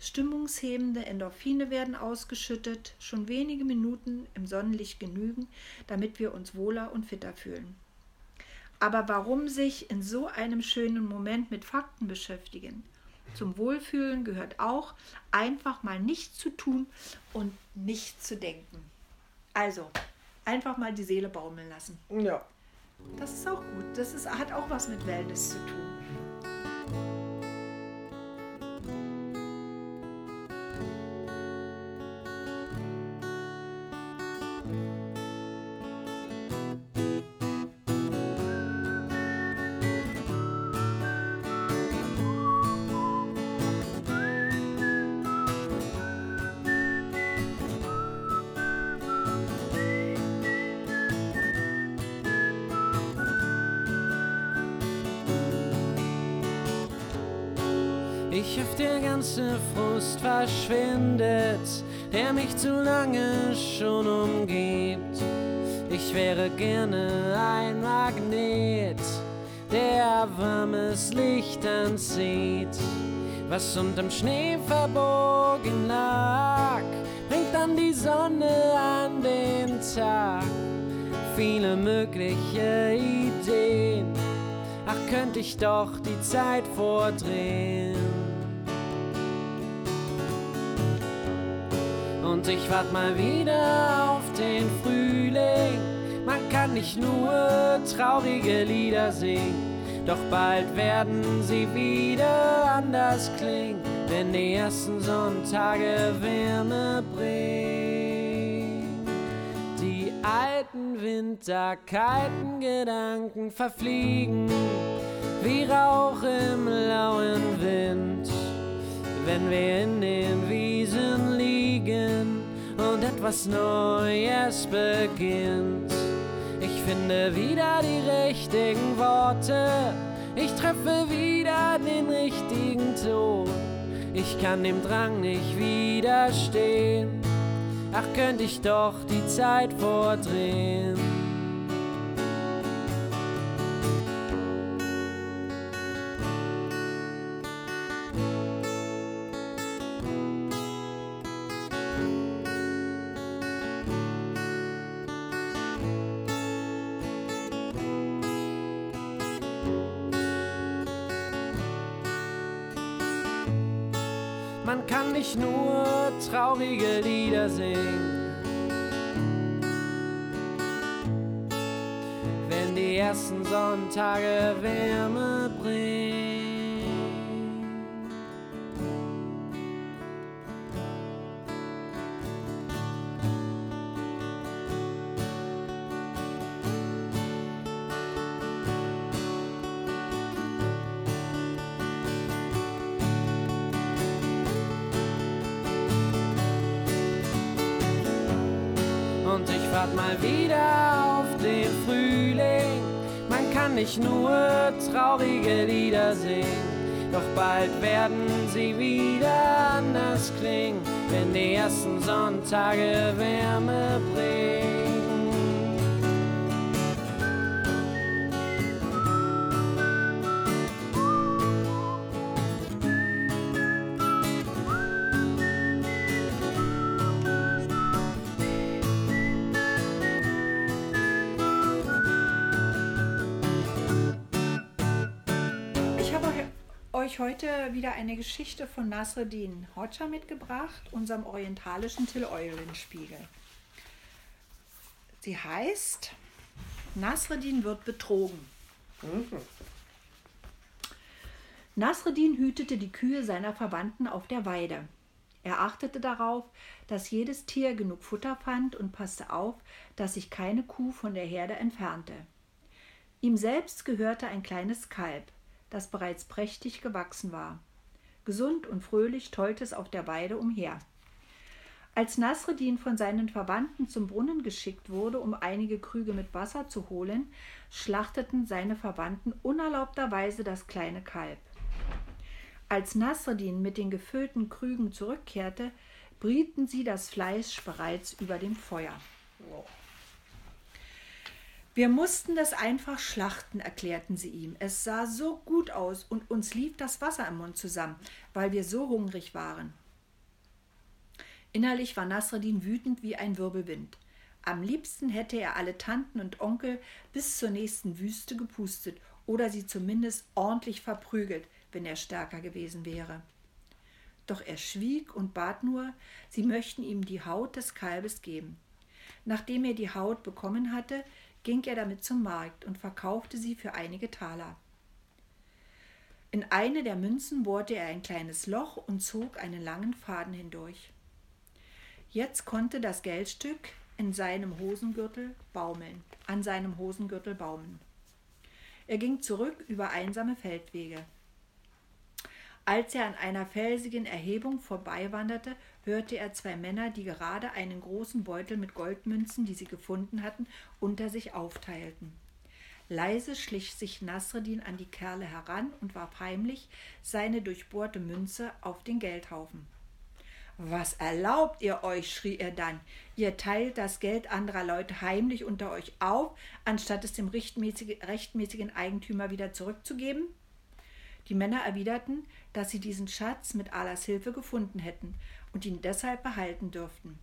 Speaker 2: Stimmungshebende Endorphine werden ausgeschüttet, schon wenige Minuten im Sonnenlicht genügen, damit wir uns wohler und fitter fühlen. Aber warum sich in so einem schönen Moment mit Fakten beschäftigen? Zum Wohlfühlen gehört auch, einfach mal nichts zu tun und nichts zu denken. Also, einfach mal die Seele baumeln lassen.
Speaker 1: Ja.
Speaker 2: Das ist auch gut. Das ist, hat auch was mit Wellness zu tun.
Speaker 3: Ganze Frust verschwindet, der mich zu lange schon umgibt. Ich wäre gerne ein Magnet, der warmes Licht anzieht. Was unterm Schnee verborgen lag, bringt dann die Sonne an den Tag. Viele mögliche Ideen, ach könnte ich doch die Zeit vordrehen. Und ich wart mal wieder auf den Frühling. Man kann nicht nur traurige Lieder singen, doch bald werden sie wieder anders klingen, wenn die ersten Sonntage Wärme bringen. Die alten winterkalten Gedanken verfliegen wie Rauch im lauen Wind, wenn wir in den Wiesen und etwas Neues beginnt. Ich finde wieder die richtigen Worte, ich treffe wieder den richtigen Ton. Ich kann dem Drang nicht widerstehen, ach könnte ich doch die Zeit vordrehen. Traurige Lieder singen. Wenn die ersten Sonntage Wärme bringen. Wart mal wieder auf den Frühling. Man kann nicht nur traurige Lieder singen, doch bald werden sie wieder anders klingen, wenn die ersten Sonntage Wärme bringen.
Speaker 2: Wieder eine Geschichte von Nasreddin Hoxha mitgebracht, unserem orientalischen Till Eulenspiegel. Sie heißt Nasreddin wird betrogen. Mhm. Nasreddin hütete die Kühe seiner Verwandten auf der Weide. Er achtete darauf, dass jedes Tier genug Futter fand und passte auf, dass sich keine Kuh von der Herde entfernte. Ihm selbst gehörte ein kleines Kalb, das bereits prächtig gewachsen war. Gesund und fröhlich tollte es auf der Weide umher. Als Nasreddin von seinen Verwandten zum Brunnen geschickt wurde, um einige Krüge mit Wasser zu holen, schlachteten seine Verwandten unerlaubterweise das kleine Kalb. Als Nasreddin mit den gefüllten Krügen zurückkehrte, brieten sie das Fleisch bereits über dem Feuer. Wir mussten das einfach schlachten, erklärten sie ihm. Es sah so gut aus und uns lief das Wasser im Mund zusammen, weil wir so hungrig waren. Innerlich war Nasreddin wütend wie ein Wirbelwind. Am liebsten hätte er alle Tanten und Onkel bis zur nächsten Wüste gepustet oder sie zumindest ordentlich verprügelt, wenn er stärker gewesen wäre. Doch er schwieg und bat nur, sie möchten ihm die Haut des Kalbes geben. Nachdem er die Haut bekommen hatte, ging er damit zum Markt und verkaufte sie für einige Taler. In eine der Münzen bohrte er ein kleines Loch und zog einen langen Faden hindurch. Jetzt konnte das Geldstück in seinem Hosengürtel baumeln, an seinem Hosengürtel baumeln. Er ging zurück über einsame Feldwege. Als er an einer felsigen Erhebung vorbeiwanderte, hörte er zwei Männer, die gerade einen großen Beutel mit Goldmünzen, die sie gefunden hatten, unter sich aufteilten. Leise schlich sich Nasreddin an die Kerle heran und warf heimlich seine durchbohrte Münze auf den Geldhaufen. Was erlaubt ihr euch? schrie er dann. Ihr teilt das Geld anderer Leute heimlich unter euch auf, anstatt es dem rechtmäßigen Eigentümer wieder zurückzugeben? Die Männer erwiderten, dass sie diesen Schatz mit Allahs Hilfe gefunden hätten und ihn deshalb behalten dürften.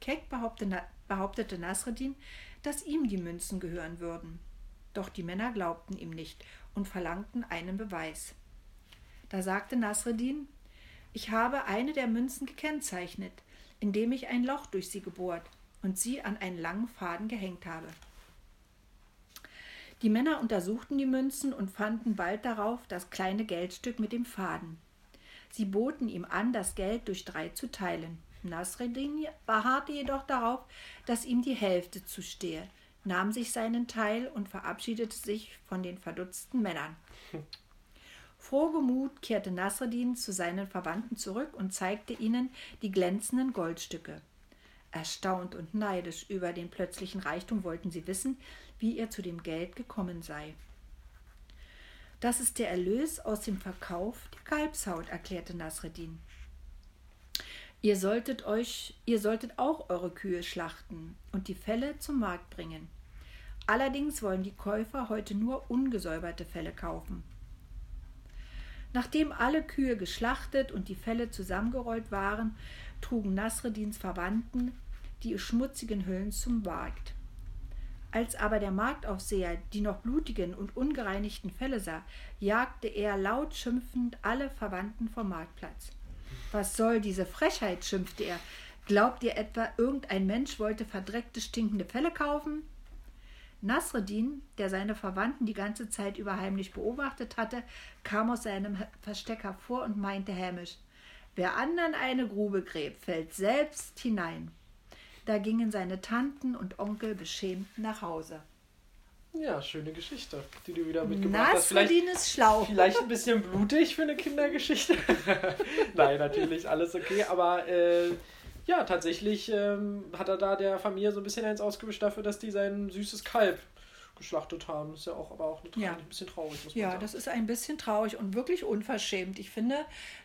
Speaker 2: Keck behauptete Nasreddin, dass ihm die Münzen gehören würden. Doch die Männer glaubten ihm nicht und verlangten einen Beweis. Da sagte Nasreddin, ich habe eine der Münzen gekennzeichnet, indem ich ein Loch durch sie gebohrt und sie an einen langen Faden gehängt habe. Die Männer untersuchten die Münzen und fanden bald darauf das kleine Geldstück mit dem Faden. Sie boten ihm an, das Geld durch drei zu teilen. Nasreddin beharrte jedoch darauf, dass ihm die Hälfte zustehe, nahm sich seinen Teil und verabschiedete sich von den verdutzten Männern. Frohgemut kehrte Nasreddin zu seinen Verwandten zurück und zeigte ihnen die glänzenden Goldstücke. Erstaunt und neidisch über den plötzlichen Reichtum wollten sie wissen, wie er zu dem Geld gekommen sei. Das ist der Erlös aus dem Verkauf der Kalbshaut, erklärte Nasreddin. Ihr solltet euch, ihr solltet auch eure Kühe schlachten und die Felle zum Markt bringen. Allerdings wollen die Käufer heute nur ungesäuberte Felle kaufen. Nachdem alle Kühe geschlachtet und die Felle zusammengerollt waren, trugen Nasreddins Verwandten die schmutzigen Hüllen zum Markt. Als aber der Marktaufseher die noch blutigen und ungereinigten Felle sah, jagte er laut schimpfend alle Verwandten vom Marktplatz. Was soll diese Frechheit? schimpfte er. Glaubt ihr etwa, irgendein Mensch wollte verdreckte, stinkende Felle kaufen? Nasreddin, der seine Verwandten die ganze Zeit über heimlich beobachtet hatte, kam aus seinem Versteck hervor und meinte hämisch: Wer anderen eine Grube gräbt, fällt selbst hinein. Da gingen seine Tanten und Onkel beschämt nach Hause.
Speaker 1: Ja, schöne Geschichte, die du wieder mitgebracht
Speaker 2: hast. Vielleicht, ist schlau.
Speaker 1: Vielleicht ein bisschen blutig für eine Kindergeschichte. Nein, natürlich, alles okay. Aber äh, ja, tatsächlich ähm, hat er da der Familie so ein bisschen eins ausgewischt dafür, dass die sein süßes Kalb geschlachtet haben. Das ist ja auch aber auch eine, ja. ein bisschen traurig,
Speaker 2: muss man ja, sagen. Ja, das ist ein bisschen traurig und wirklich unverschämt. Ich finde,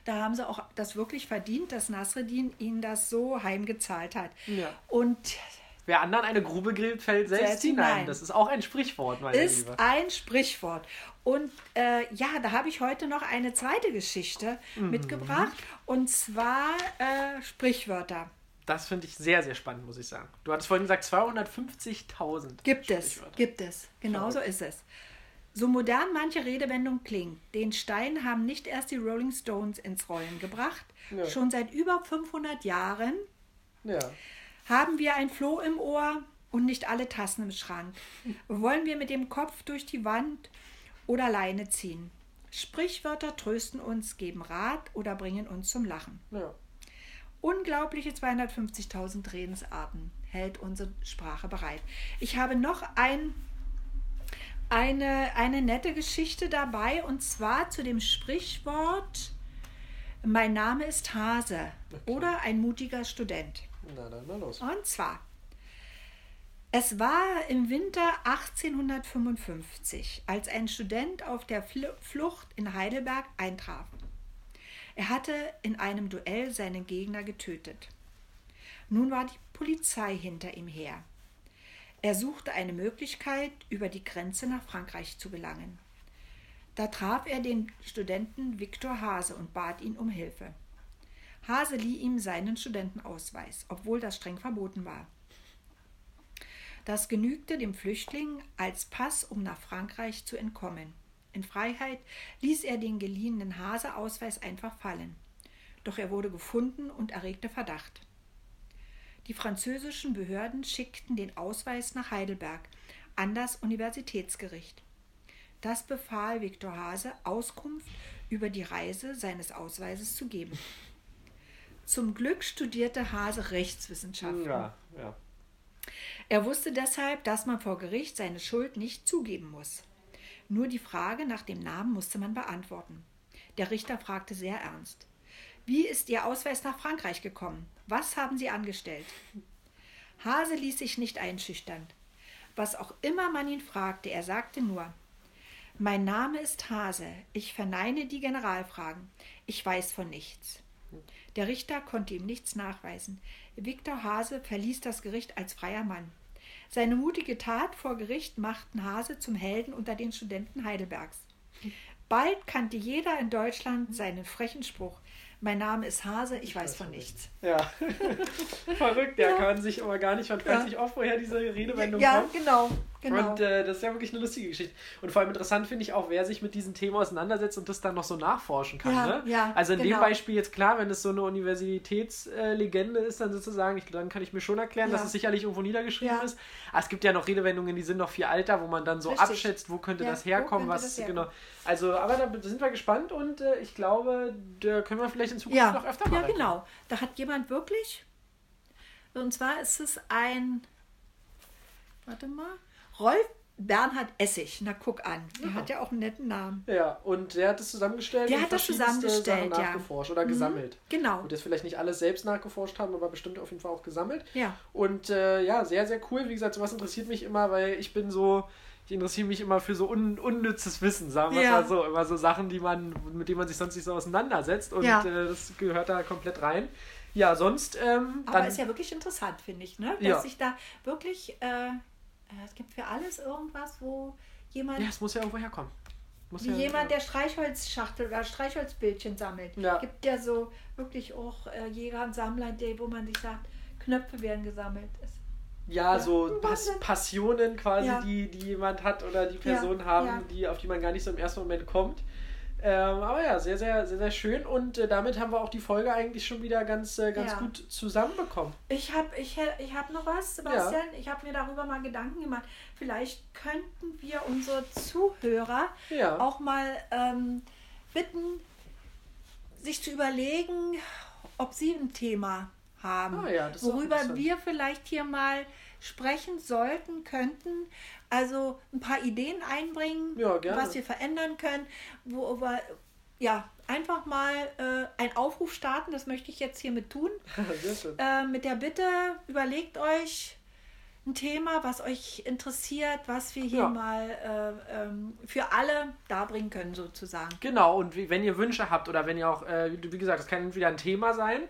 Speaker 2: da haben sie auch das wirklich verdient, dass Nasreddin ihnen das so heimgezahlt hat. Ja. Und
Speaker 1: Wer anderen eine Grube grillt, fällt selbst, selbst hinein. hinein. Das ist auch ein Sprichwort, meine
Speaker 2: ist Liebe. Ist ein Sprichwort. Und äh, ja, da habe ich heute noch eine zweite Geschichte mhm. mitgebracht. Und zwar äh, Sprichwörter.
Speaker 1: Das finde ich sehr, sehr spannend, muss ich sagen. Du hattest vorhin gesagt 250.000.
Speaker 2: Gibt es, gibt es. Genau so ist es. So modern manche Redewendung klingt, den Stein haben nicht erst die Rolling Stones ins Rollen gebracht. Ja. Schon seit über 500 Jahren ja. haben wir ein Floh im Ohr und nicht alle Tassen im Schrank. Wollen wir mit dem Kopf durch die Wand oder Leine ziehen? Sprichwörter trösten uns, geben Rat oder bringen uns zum Lachen. Ja. Unglaubliche 250.000 Redensarten hält unsere Sprache bereit. Ich habe noch ein, eine, eine nette Geschichte dabei und zwar zu dem Sprichwort Mein Name ist Hase okay. oder ein mutiger Student.
Speaker 1: Na, dann mal los.
Speaker 2: Und zwar es war im Winter 1855, als ein Student auf der Flucht in Heidelberg eintraf. Er hatte in einem Duell seinen Gegner getötet. Nun war die Polizei hinter ihm her. Er suchte eine Möglichkeit, über die Grenze nach Frankreich zu gelangen. Da traf er den Studenten Viktor Hase und bat ihn um Hilfe. Hase lieh ihm seinen Studentenausweis, obwohl das streng verboten war. Das genügte dem Flüchtling als Pass, um nach Frankreich zu entkommen. In Freiheit ließ er den geliehenen Haseausweis einfach fallen. Doch er wurde gefunden und erregte Verdacht. Die französischen Behörden schickten den Ausweis nach Heidelberg an das Universitätsgericht. Das befahl Viktor Hase, Auskunft über die Reise seines Ausweises zu geben. Zum Glück studierte Hase Rechtswissenschaften. Ja, ja. Er wusste deshalb, dass man vor Gericht seine Schuld nicht zugeben muss. Nur die Frage nach dem Namen musste man beantworten. Der Richter fragte sehr ernst. Wie ist Ihr Ausweis nach Frankreich gekommen? Was haben Sie angestellt? Hase ließ sich nicht einschüchtern. Was auch immer man ihn fragte, er sagte nur Mein Name ist Hase, ich verneine die Generalfragen, ich weiß von nichts. Der Richter konnte ihm nichts nachweisen. Viktor Hase verließ das Gericht als freier Mann. Seine mutige Tat vor Gericht machten Hase zum Helden unter den Studenten Heidelbergs. Bald kannte jeder in Deutschland seinen frechen Spruch. Mein Name ist Hase, ich, ich weiß, weiß von nichts.
Speaker 1: Ja, verrückt, ja. kann sich aber gar nicht, man weiß nicht oft, woher diese Redewendung
Speaker 2: ja,
Speaker 1: kommt.
Speaker 2: Ja, genau. Genau.
Speaker 1: Und äh, das ist ja wirklich eine lustige Geschichte. Und vor allem interessant finde ich auch, wer sich mit diesem Thema auseinandersetzt und das dann noch so nachforschen kann.
Speaker 2: Ja,
Speaker 1: ne?
Speaker 2: ja,
Speaker 1: also in genau. dem Beispiel jetzt klar, wenn es so eine Universitätslegende ist, dann sozusagen, ich, dann kann ich mir schon erklären, ja. dass es sicherlich irgendwo niedergeschrieben ist. Aber es gibt ja noch Redewendungen, die sind noch viel alter, wo man dann so Richtig. abschätzt, wo könnte das herkommen, was das herkommen? genau. Also, aber da sind wir gespannt und äh, ich glaube, da können wir vielleicht in Zukunft noch öfter
Speaker 2: machen. Ja, genau. Da hat jemand wirklich, und zwar ist es ein, warte mal, Rolf Bernhard Essig, na guck an, der ja. hat ja auch einen netten Namen.
Speaker 1: Ja, und der hat das zusammengestellt.
Speaker 2: Der hat das zusammengestellt,
Speaker 1: Sachen nachgeforscht oder mhm. gesammelt.
Speaker 2: Genau.
Speaker 1: Und das vielleicht nicht alles selbst nachgeforscht haben, aber bestimmt auf jeden Fall auch gesammelt.
Speaker 2: Ja.
Speaker 1: Und äh, ja, sehr, sehr cool. Wie gesagt, sowas interessiert mich immer, weil ich bin so, ich interessiere mich immer für so un, unnützes Wissen, sagen wir ja. mal so. Immer so Sachen, die man, mit denen man sich sonst nicht so auseinandersetzt. Und ja. äh, das gehört da komplett rein. Ja, sonst. Ähm,
Speaker 2: aber ist ja wirklich interessant, finde ich, ne? Dass ja. sich da wirklich. Äh, es gibt für alles irgendwas, wo jemand.
Speaker 1: Ja, es muss ja irgendwo herkommen.
Speaker 2: Muss wie ja, jemand, der Streichholzschachtel oder Streichholzbildchen sammelt.
Speaker 1: Ja.
Speaker 2: Gibt ja so wirklich auch äh, Jäger und Sammler, die, wo man sich sagt, Knöpfe werden gesammelt. Es,
Speaker 1: ja, ja, so Pas Passionen quasi, ja. die, die jemand hat oder die Personen haben, die, auf die man gar nicht so im ersten Moment kommt. Ähm, aber ja, sehr, sehr, sehr, sehr schön. Und äh, damit haben wir auch die Folge eigentlich schon wieder ganz, äh, ganz ja. gut zusammenbekommen.
Speaker 2: Ich habe ich, ich hab noch was, Sebastian. Ja. Ich habe mir darüber mal Gedanken gemacht. Vielleicht könnten wir unsere Zuhörer ja. auch mal ähm, bitten, sich zu überlegen, ob sie ein Thema haben,
Speaker 1: ah,
Speaker 2: worüber wir vielleicht hier mal sprechen sollten, könnten. Also ein paar Ideen einbringen,
Speaker 1: ja,
Speaker 2: was wir verändern können, wo wir ja einfach mal äh, einen Aufruf starten. Das möchte ich jetzt hiermit tun. äh, mit der Bitte, überlegt euch ein Thema, was euch interessiert, was wir hier ja. mal äh, ähm, für alle darbringen können, sozusagen.
Speaker 1: Genau, und wie, wenn ihr Wünsche habt oder wenn ihr auch, äh, wie gesagt, es kann entweder ein Thema sein,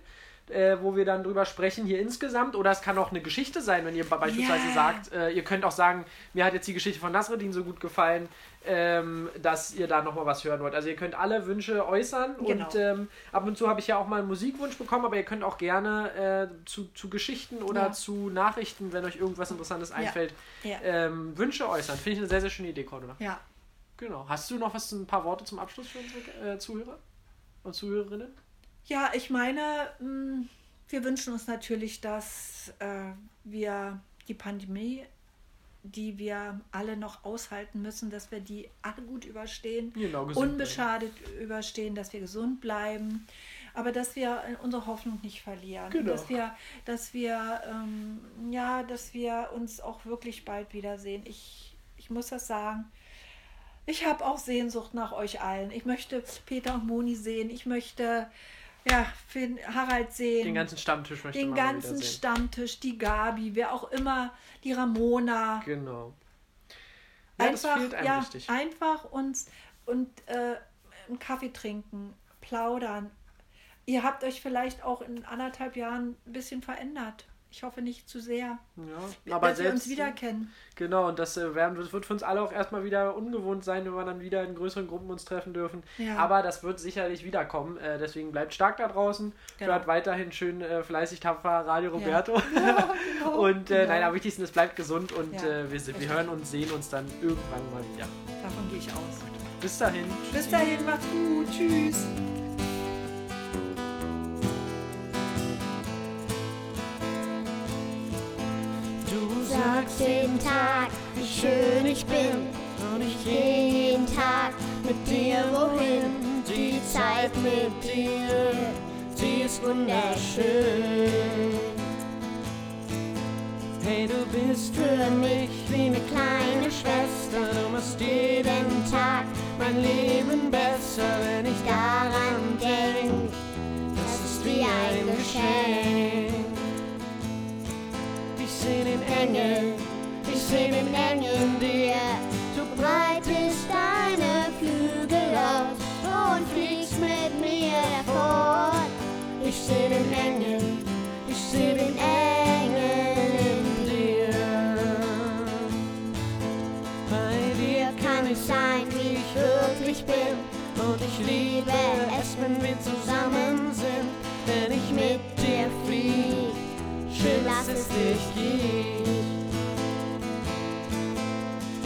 Speaker 1: äh, wo wir dann drüber sprechen hier insgesamt. Oder es kann auch eine Geschichte sein, wenn ihr beispielsweise yeah. sagt, äh, ihr könnt auch sagen, mir hat jetzt die Geschichte von Nasreddin so gut gefallen, ähm, dass ihr da nochmal was hören wollt. Also ihr könnt alle Wünsche äußern genau. und ähm, ab und zu habe ich ja auch mal einen Musikwunsch bekommen, aber ihr könnt auch gerne äh, zu, zu Geschichten oder ja. zu Nachrichten, wenn euch irgendwas Interessantes einfällt, ja. Ja. Ähm, Wünsche äußern. Finde ich eine sehr, sehr schöne Idee, Cordula.
Speaker 2: Ja.
Speaker 1: Genau. Hast du noch was, ein paar Worte zum Abschluss für unsere äh, Zuhörer und Zuhörerinnen?
Speaker 2: Ja, ich meine, mh, hm, wir wünschen uns natürlich, dass äh, wir die Pandemie, die wir alle noch aushalten müssen, dass wir die alle gut überstehen, genau, unbeschadet bleiben. überstehen, dass wir gesund bleiben, aber dass wir unsere Hoffnung nicht verlieren, genau. dass wir, dass wir, ähm, ja, dass wir uns auch wirklich bald wiedersehen. Ich, ich muss das sagen. Ich habe auch Sehnsucht nach euch allen. Ich möchte Peter und Moni sehen. Ich möchte ja, Finn, Harald sehen.
Speaker 1: Den ganzen Stammtisch
Speaker 2: möchte Den ganzen Stammtisch, die Gabi, wer auch immer, die Ramona.
Speaker 1: Genau.
Speaker 2: Ja, einfach, ja, wichtig. einfach uns und äh, einen Kaffee trinken, plaudern. Ihr habt euch vielleicht auch in anderthalb Jahren ein bisschen verändert. Ich hoffe nicht zu sehr.
Speaker 1: Ja, aber
Speaker 2: dass selbst, wir uns wieder kennen.
Speaker 1: Genau, und das, äh, werden, das wird für uns alle auch erstmal wieder ungewohnt sein, wenn wir dann wieder in größeren Gruppen uns treffen dürfen. Ja. Aber das wird sicherlich wiederkommen. Äh, deswegen bleibt stark da draußen. Genau. Hört weiterhin schön äh, fleißig tapfer Radio Roberto. Ja. Ja, genau. und äh, genau. nein, am wichtigsten ist, bleibt gesund und äh, wir, wir hören uns, sehen uns dann irgendwann mal wieder.
Speaker 2: Davon gehe ich aus.
Speaker 1: Bis dahin.
Speaker 2: Bis dahin, macht's gut. Tschüss.
Speaker 3: Sagst jeden Tag, wie schön ich bin. Und ich gehe jeden Tag mit dir wohin. Die Zeit mit dir, sie ist wunderschön. Hey, du bist für mich wie eine kleine Schwester. Du machst jeden Tag mein Leben besser, wenn ich daran denk. Das ist wie ein Geschenk seh den Engel, ich seh den Engel schön, dass es dich gibt.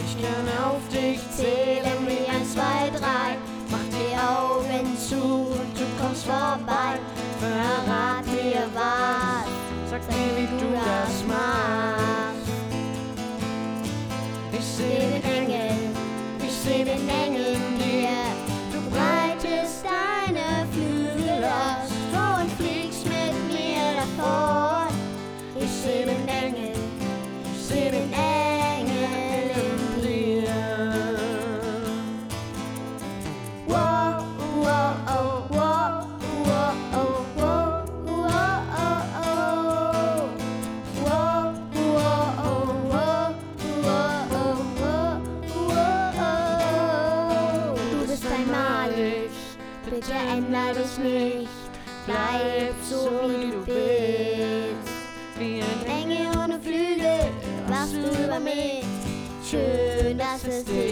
Speaker 3: Ich kann auf dich zählen wie ein, zwei, drei. Mach die Augen zu und du kommst vorbei. Bitte änder dich nicht, bleib so wie du bist wie ein Engel ohne Flügel, wachst du über mich. Schön, dass es dich